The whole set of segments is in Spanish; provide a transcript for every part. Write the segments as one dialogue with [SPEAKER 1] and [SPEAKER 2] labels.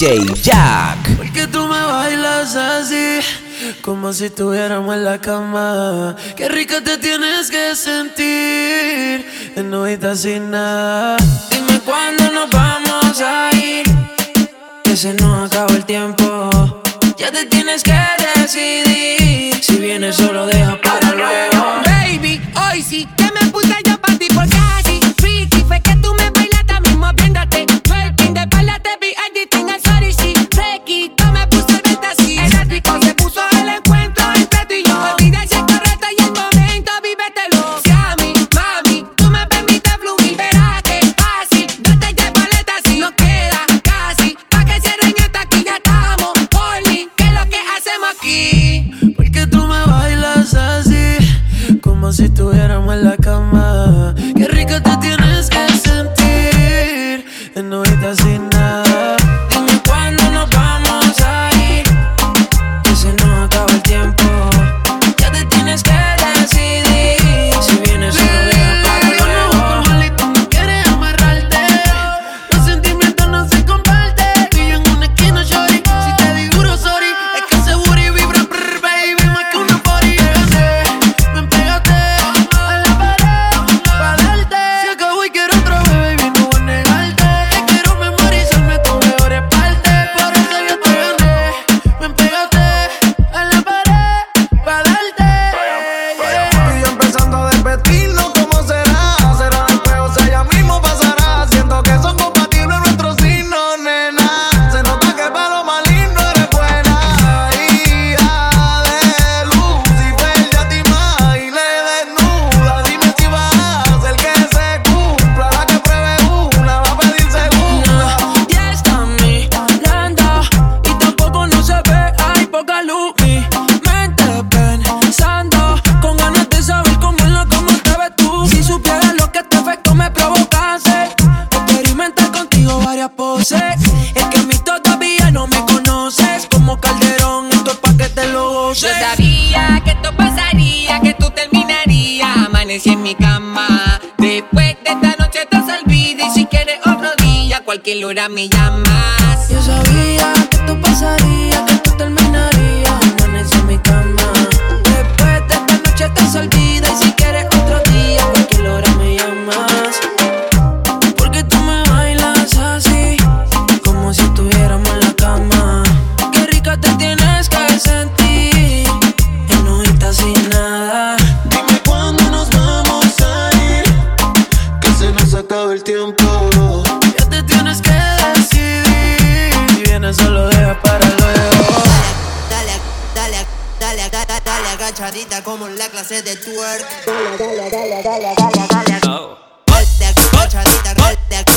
[SPEAKER 1] Jack.
[SPEAKER 2] Porque tú me bailas así, como si estuviéramos en la cama. Qué rica te tienes que sentir, en noita sin nada. Dime cuándo nos vamos a ir, que se nos acaba el tiempo. Ya te tienes que decidir, si vienes solo deja para luego.
[SPEAKER 3] Baby, hoy sí que cualquier hora me llamas.
[SPEAKER 2] Yo sabía
[SPEAKER 4] dale agachadita como en la clase de twerk. Dale, dale, dale, dale, dale, dale. Dale oh. agachadita, dale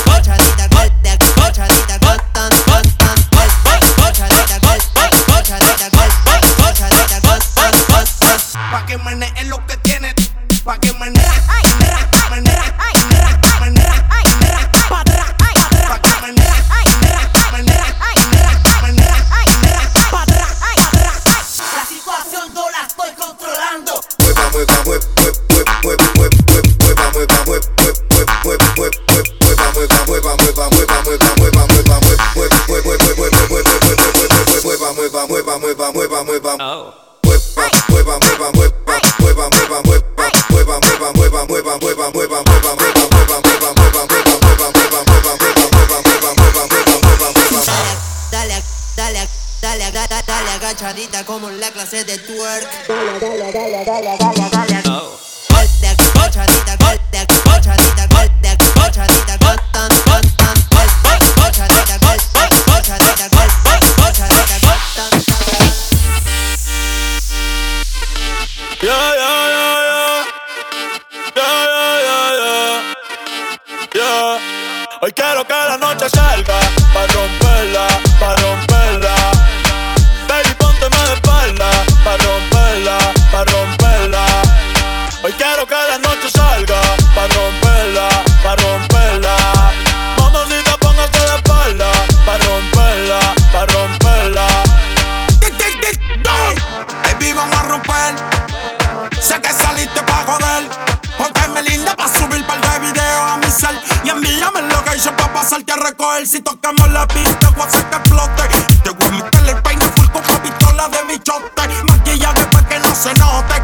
[SPEAKER 4] twerk. Dale, dale, dale, dale, dale, dale. Oh.
[SPEAKER 5] Otra, otra, otra, otra, otra, otra, otra, otra, otra, otra, otra,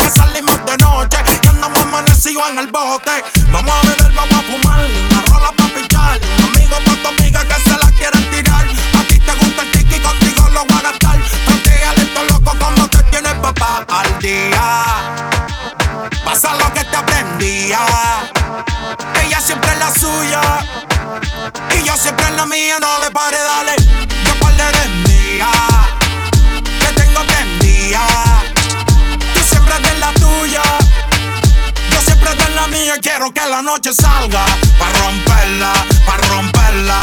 [SPEAKER 5] que
[SPEAKER 6] salimos de noche y andamos amanecidos en el bote. Vamos a beber, vamos a fumar, una rola pa' pichar. Amigo pa' tu amiga que se la quieren tirar. A ti te gusta el tiki, contigo lo voy a gastar. Practícale esto loco como te tiene papá al día. Pasa lo que te aprendía. Ella siempre es la suya. Y yo siempre en la mía, no le pare, dale. Yo par de mía. Que tengo prendida. Mía. Quiero que la noche salga. Pa' romperla, pa' romperla.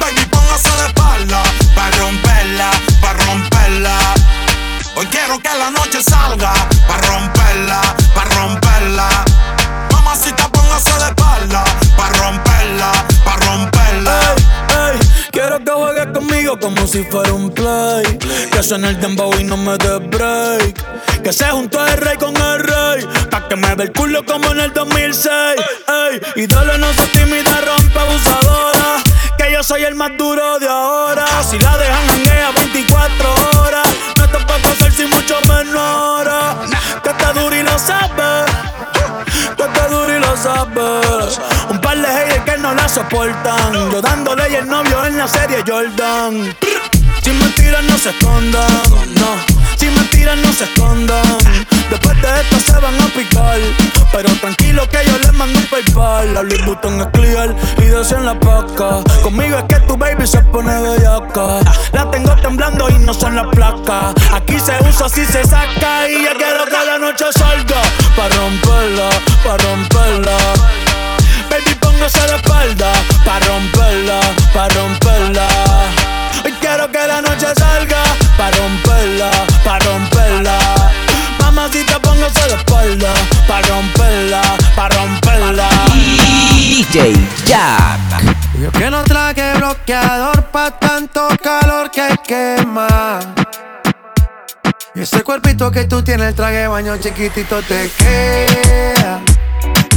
[SPEAKER 6] Baby, póngase de espalda. Pa' romperla, pa' romperla. Hoy quiero que la noche salga. Pa' romperla, pa' romperla. Mamacita, póngase de espalda. Pa' romperla, pa' romperla.
[SPEAKER 5] Quiero que juegues conmigo como si fuera un play. Que suene el dembow y no me dé break. Que se juntó el rey con el rey. Pa' que me ve el culo como en el 2006. Ey, y dale, no se tímida, rompe abusadora. Que yo soy el más duro de ahora. Si la dejan hanguea 24 horas. No te puedo hacer sin mucho menor. Que está duro y lo sabes. Que está duro y lo sabes. Que no la soportan. Yo dándole y el novio en la serie Jordan. Sin mentiras no se escondan. No. Sin mentiras no se escondan. Después de esto se van a picar. Pero tranquilo que yo les mando un PayPal. La Louis Vuitton es clear y en la paca. Conmigo es que tu baby se pone bellaca. La tengo temblando y no son las placas. Aquí se usa, así se saca. Y ya quiero que la noche salga. Pa' romperla, pa' romperla. Baby, póngase de espalda. Pa' romperla, pa' romperla. Hoy quiero que la noche salga. Pa' romperla, pa' romperla. Mamacita, póngase de espalda. Pa' romperla, pa' romperla.
[SPEAKER 1] DJ Jack.
[SPEAKER 7] Yo que no traje bloqueador pa' tanto calor que quema. Y ese cuerpito que tú tienes, el traje de baño chiquitito te queda.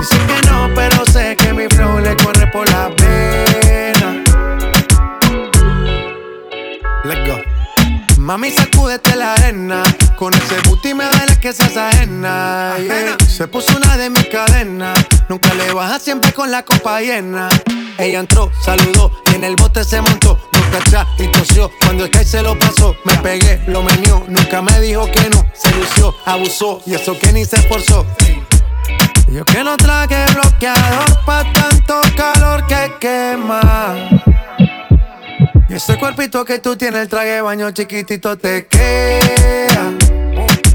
[SPEAKER 7] Dicen que no, pero sé que mi flow le corre por la pena. Let's go. Mami, sacúdete la arena. Con ese booty me duele que seas ajena. yeah. Se puso una de mis cadenas. Nunca le baja siempre con la copa llena. Ella entró, saludó y en el bote se montó. Nunca atrás y tosió. Cuando el que se lo pasó, me pegué, lo menió. Nunca me dijo que no. Se lució, abusó y eso que ni se esforzó. Yo que no traje bloqueador pa' tanto calor que quema. Y ese cuerpito que tú tienes, el traje de baño chiquitito te queda.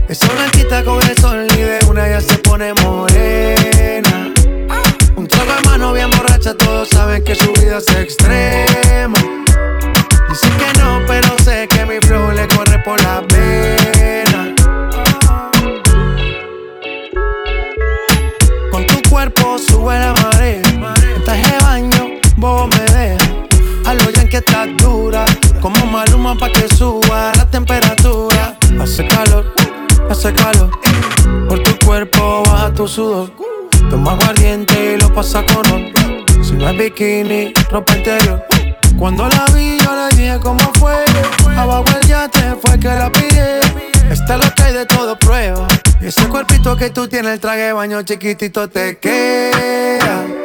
[SPEAKER 7] Esa blanquita con el sol y de una ya se pone morena. Un trago de mano bien borracha, todos saben que su vida es extrema. Dicen que no, pero sé que mi flow le corre por la pena. Dura. Como maluma pa' que suba la temperatura. Hace calor, hace calor. Por tu cuerpo baja tu sudor. Toma aguardiente y lo pasa con. Si no es bikini, ropa interior. Cuando la vi, yo le dije cómo fue. Abajo el yate fue que la pide. Está lo que hay de todo prueba. Ese cuerpito que tú tienes, el traje baño chiquitito te queda.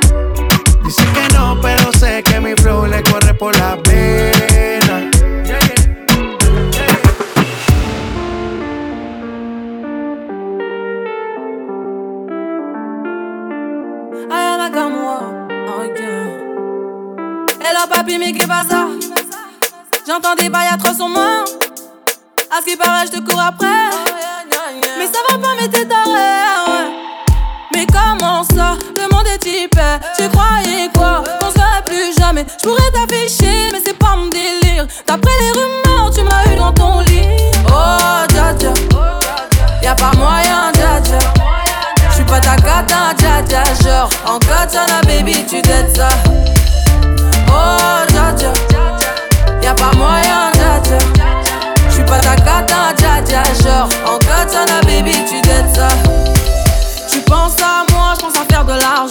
[SPEAKER 7] Dicen que no, pero sé que mi flow por la pena.
[SPEAKER 8] Ayana comme moi, ok. Hello papi, mais qui passe ça? J'entends des bails atroces sur moi. À ce qui paraît, je te cours après. Mais ça va pas, mais t'es taré, ouais. Mais comment ça? Le monde est type. Tu croyais quoi? Qu'on serait plus jamais. Je pourrais t'afficher, mais c'est pas mon délire. D'après les rumeurs, tu m'as eu dans ton lit. Oh, dja dja. Y'a pas moyen, dja dja. J'suis pas ta cata, dja dja. Genre, en katana, baby, tu t'aides ça. Oh, dja dja. Y'a pas moyen, dja dja. J'suis pas ta cata, dja dja. Genre, en katana, baby, tu t'aides ça. Tu penses à moi, je pense à faire de l'argent.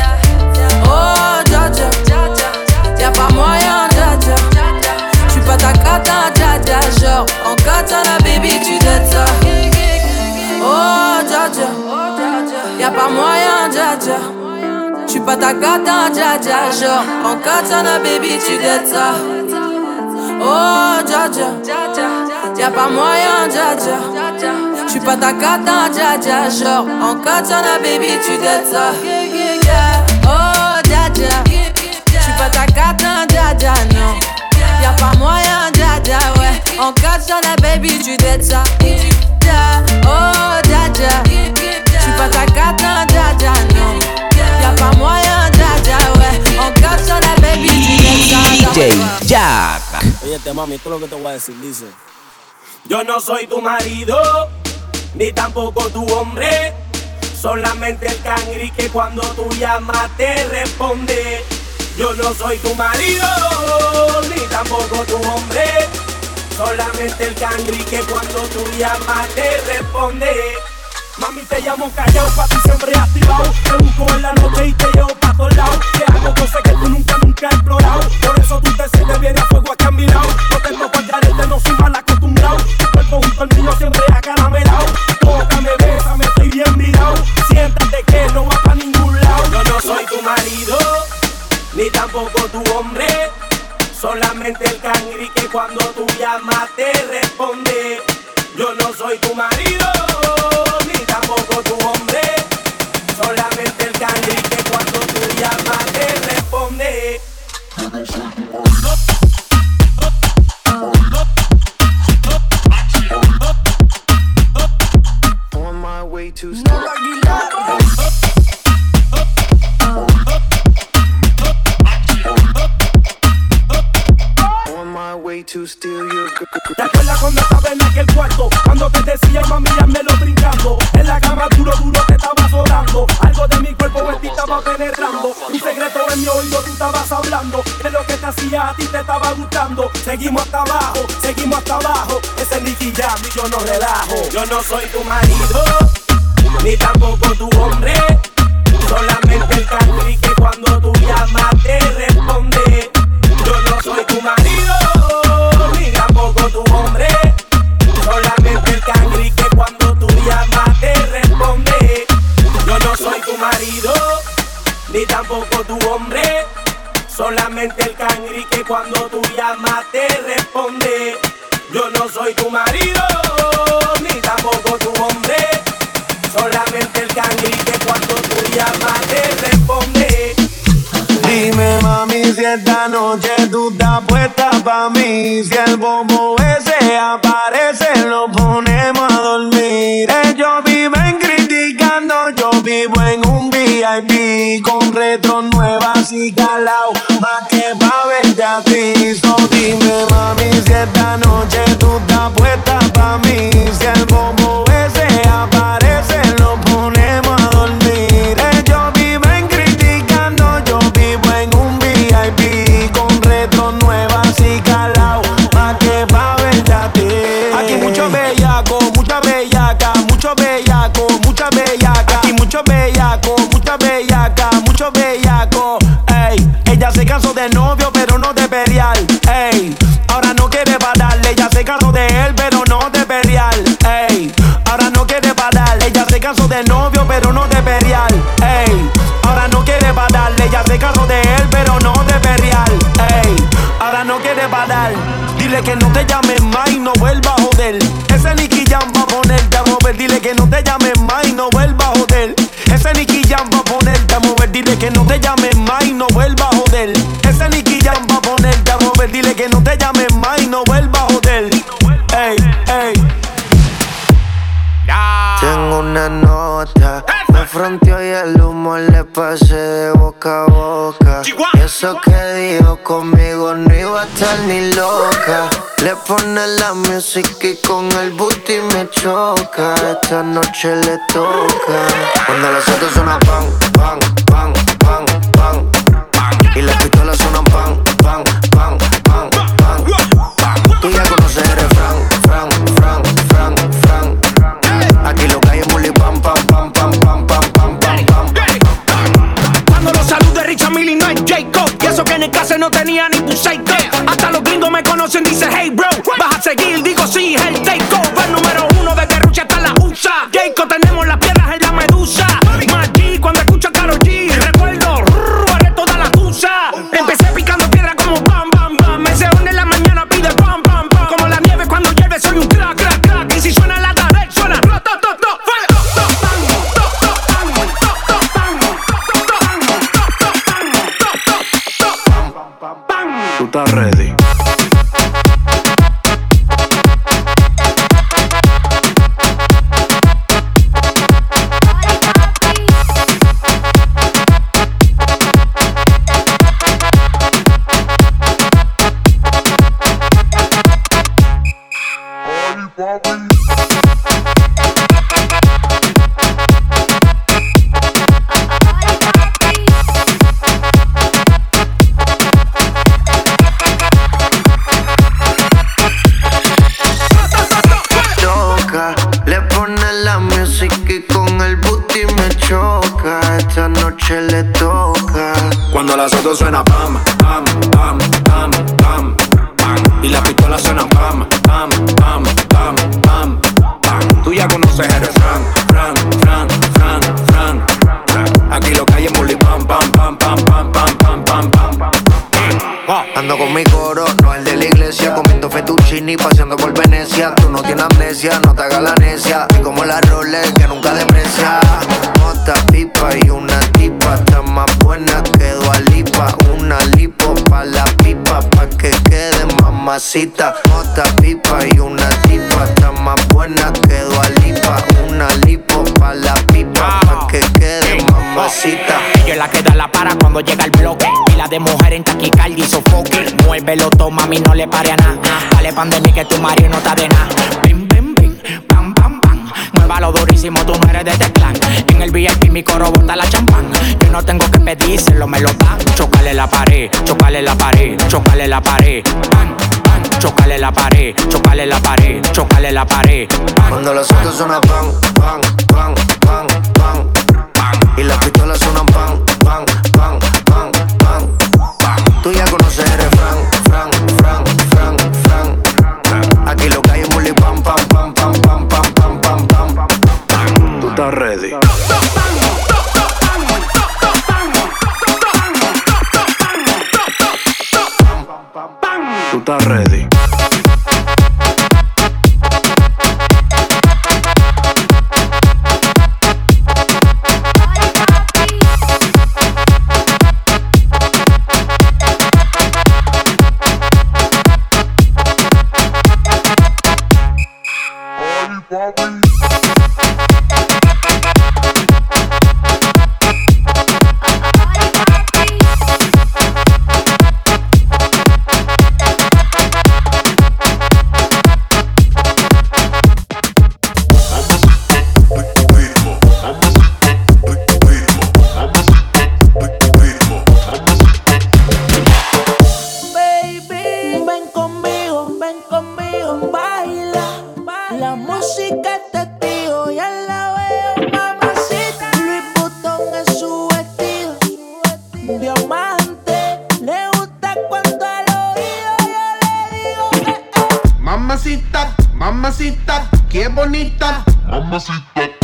[SPEAKER 8] Pas moyen, dja dja. J'suis pas ta cata, dja dja. Genre, en katana, baby, tu dettes ça. Oh, dja dja. Y'a pas moyen, dja dja. J'suis pas ta cata, dja dja. Genre, en katana, baby, tu dettes ça. Oh, dja dja. J'suis pas ta cata, dja dja, non. Y'a pas moyen, dja dja, ouais. En katana,
[SPEAKER 9] mami, esto es lo que te voy a decir, dice. Yo no soy tu marido, ni tampoco tu hombre. Solamente el cangri que cuando tú llamas te responde. Yo no soy tu marido, ni tampoco tu hombre. Solamente el cangri que cuando tú llamas te responde. Mami, te llamo callado, pa' ti siempre activado. Te busco en la noche y te llevo pa' todos lados. Te hago cosas que tú nunca, nunca has explorado. Por eso tú te sientes bien a fuego aquí a mi lado. No tengo guardarete, no soy mal acostumbrado. Tu cuerpo junto al mío siempre acaramelado. Tócame, bésame, estoy bien mirado. Siéntate que no va pa' ningún lado. Yo no soy tu marido, ni tampoco tu hombre. Solamente el cangri que cuando tú llamas te responde. Yo no soy tu marido, ni tampoco tu hombre. Solamente el cangri que cuando tú llamas te responde.
[SPEAKER 7] On my way to On my way to steal your girl.
[SPEAKER 9] ¿Te acuerdas cuando estaba en a ti te estaba gustando. Seguimos hasta abajo, seguimos hasta abajo. Ese es Nicky Jam y yo no relajo. Yo no soy tu marido Ni tampoco tu hombre. Solamente
[SPEAKER 7] Mucho bellaco, mucha bellaca, mucho bellaco, mucha bellaca. Aquí mucho bellaco, mucha bellaca, mucho bellaco. Ey, ella se
[SPEAKER 10] casó de novio, pero no de perial. Ey, ahora no quiere pararle, ella se casó de él, pero no de perial. Ey, ahora no quiere pararle, ella se casó de novio, pero no de perial. Ey, ahora no quiere pararle, ella se casó de él, pero no de perial. Ey, ahora no quiere parar. Dile que no te llames más y no vuelva a joder. Ese Nicky Jam va a ponerte a mover. Dile que no te llames más y no vuelva a joder. Ese Nicky Jam va a ponerte a mover. Dile que no te llames más y no vuelva a joder. Ese Nicky Jam va a ponerte a mover. Dile que no te llames más y no vuelva a joder.
[SPEAKER 11] Fronteó y el humo le pasé de boca a boca. Y eso que dijo conmigo no iba a estar ni loca. Le pone la música y con el booty me choca. Esta noche le toca. Cuando las autos suenan pan, pan, pan, pan, pan. Y las pistolas suenan pan, pan,
[SPEAKER 10] seguir,
[SPEAKER 11] mamacita. Mota, pipa y una tipa, está más buena que lipa. Una lipo pa' la pipa, pa' que quede mamacita.
[SPEAKER 12] Ella es la que da la para cuando llega el bloque. Y la de mujer en taquicardia y sofoque. Muévelo, toma, mami, no le pare a nada. Dale pandemia que tu marido no está de nada. Bim, bim, bim, pam, pam, pam. Muévalo durísimo, tú no eres de este clan. En el VIP mi coro bota la champán. Yo no tengo que pedírselo, me lo dan. Chocale la pared, chocale la pared, chocale la pared. Pan, pan, chocale la pared, chocale la pared, chocale la pared.
[SPEAKER 11] Cuando los autos suenan pan, pan, pan, pan, pan, pan. Y las pistolas suenan pan, pan, pan, pan, pan, pan. Tú ya conoces el refrán, fran, fran, fran, fran. Aquí lo que hay es muli pam, pam, pam, pam, pam, pam, pam, pam, pam. Tú estás ready. Tú estás ready.
[SPEAKER 13] Diamante le gusta cuando al oído yo
[SPEAKER 8] le digo. Eh, eh". Mamacita, mamacita,
[SPEAKER 14] qué bonita. Mamacita.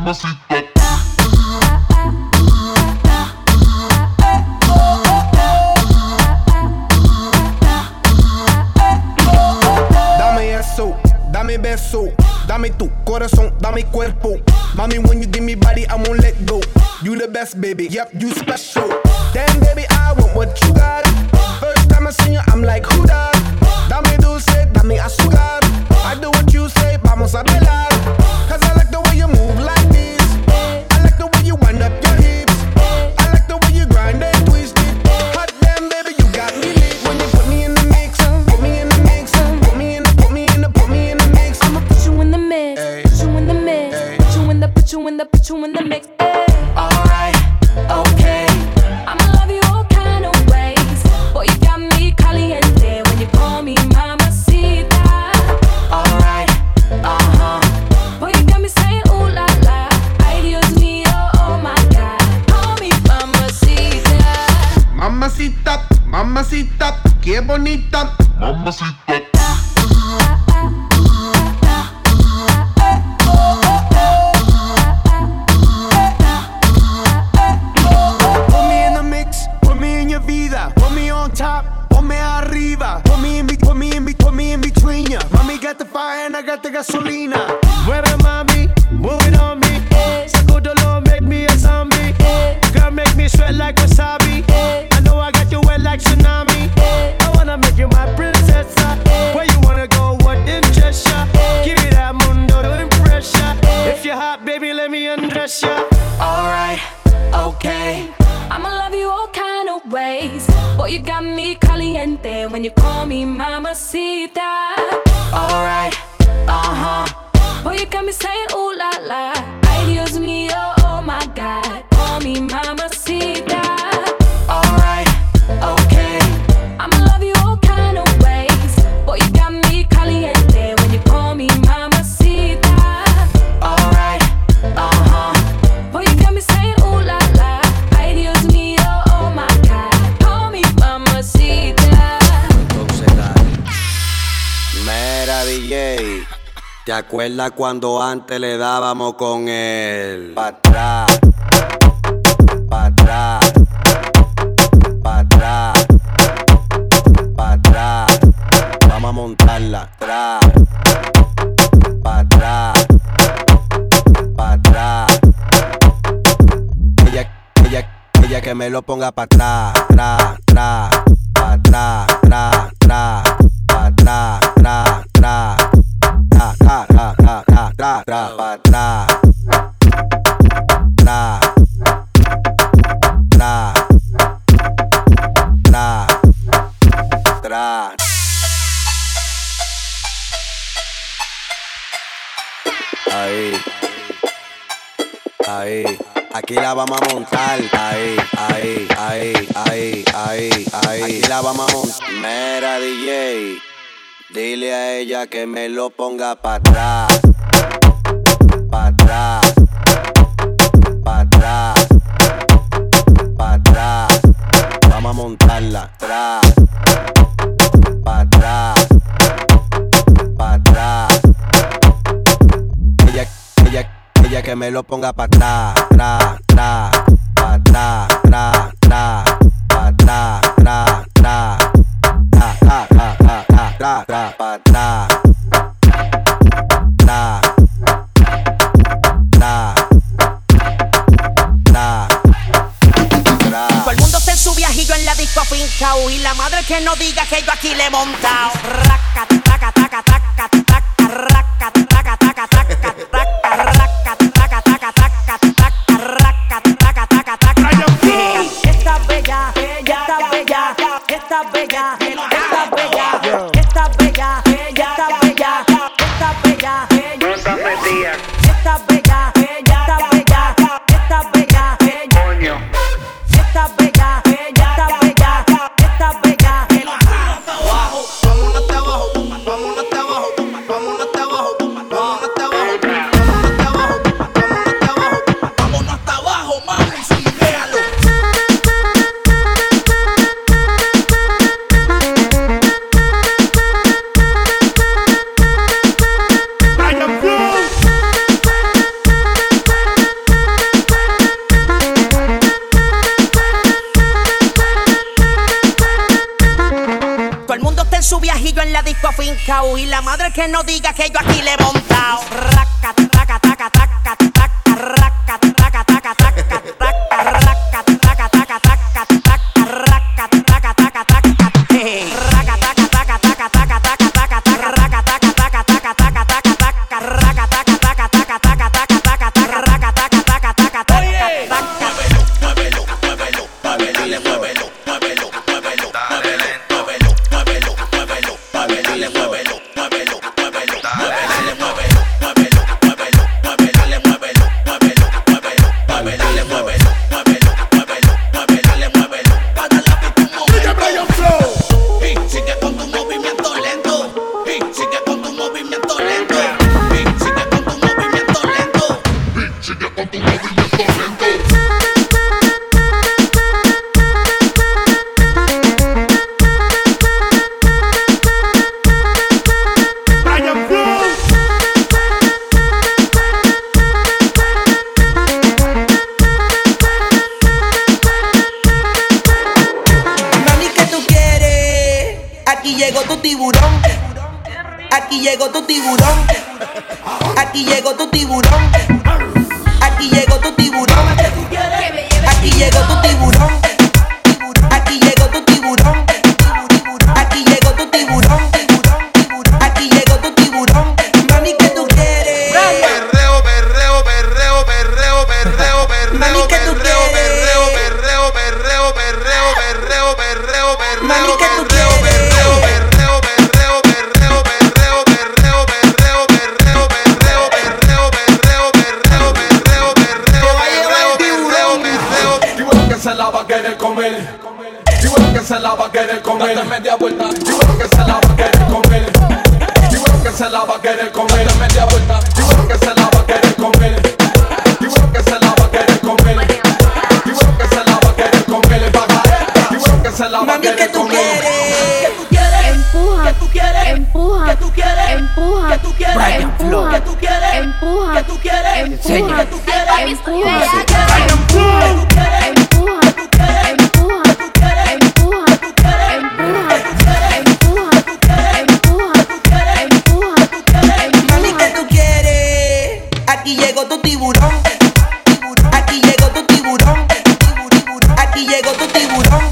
[SPEAKER 15] como assim? when you
[SPEAKER 8] call me mamacita.
[SPEAKER 12] Alright, uh huh.
[SPEAKER 8] Boy, you got me saying ooh
[SPEAKER 16] recuerda cuando antes le dábamos con él. Pa' atrás, pa' atrás, pa' atrás, pa' atrás. Vamos a montarla. Atrás, pa' atrás, pa' atrás. Ella, ella, ella que me lo ponga pa' atrás, atrás, atrás, pa' atrás, atrás. vamos a montar. Ahí, ahí, ahí, ahí, ahí, ahí. Aquí la vamos a montar. Mira, DJ, dile a ella que me lo ponga para atrás. Para atrás. Para atrás. Para atrás. Vamos a montarla. Atrás. Para atrás. Para atrás. Ella, ella, ella que me lo ponga para atrás. Atrás atrás, para atrás, atrás, atrás, para atrás, atrás, atrás, atrás, atrás, para atrás.
[SPEAKER 12] Todo el mundo está en su viajillo en la disco fincao y la madre que no diga que yo aquí le he montado.
[SPEAKER 9] vuelta, media vuelta.
[SPEAKER 13] Tô tiburón.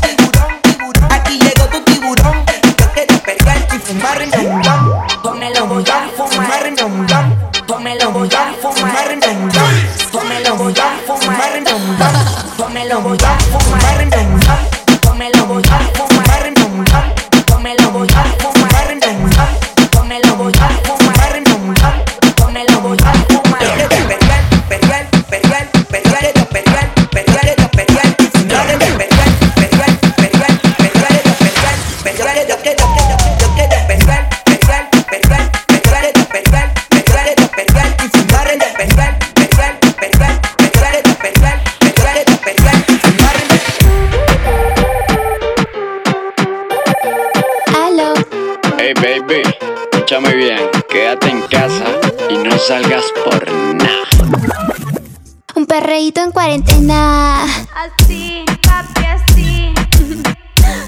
[SPEAKER 17] cuarentena.
[SPEAKER 18] Así, papi, así.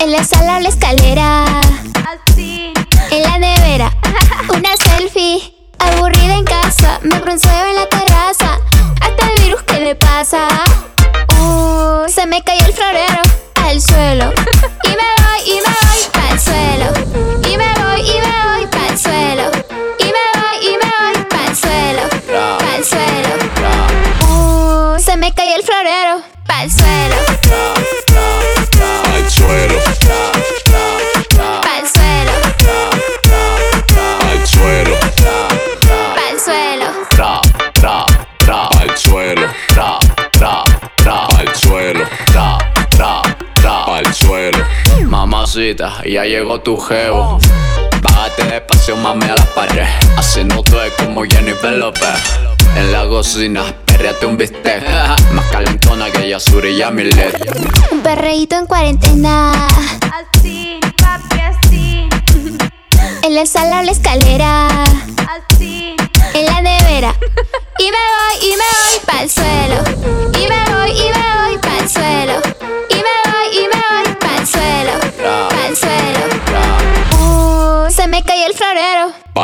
[SPEAKER 17] En la sala, la escalera.
[SPEAKER 19] ya llegó tu geo. Bájate despacio, mami, a la pared. Así no es como Jennifer López. En la cocina, perreate un bistec. Más calentona que Yasuri y Amilet.
[SPEAKER 17] Un perreíto en cuarentena.
[SPEAKER 18] Así, papi, así.
[SPEAKER 17] En la sala, la escalera.
[SPEAKER 18] Así.
[SPEAKER 17] En la nevera. Y me voy, y me voy pa'l suelo.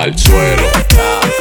[SPEAKER 20] al suelo.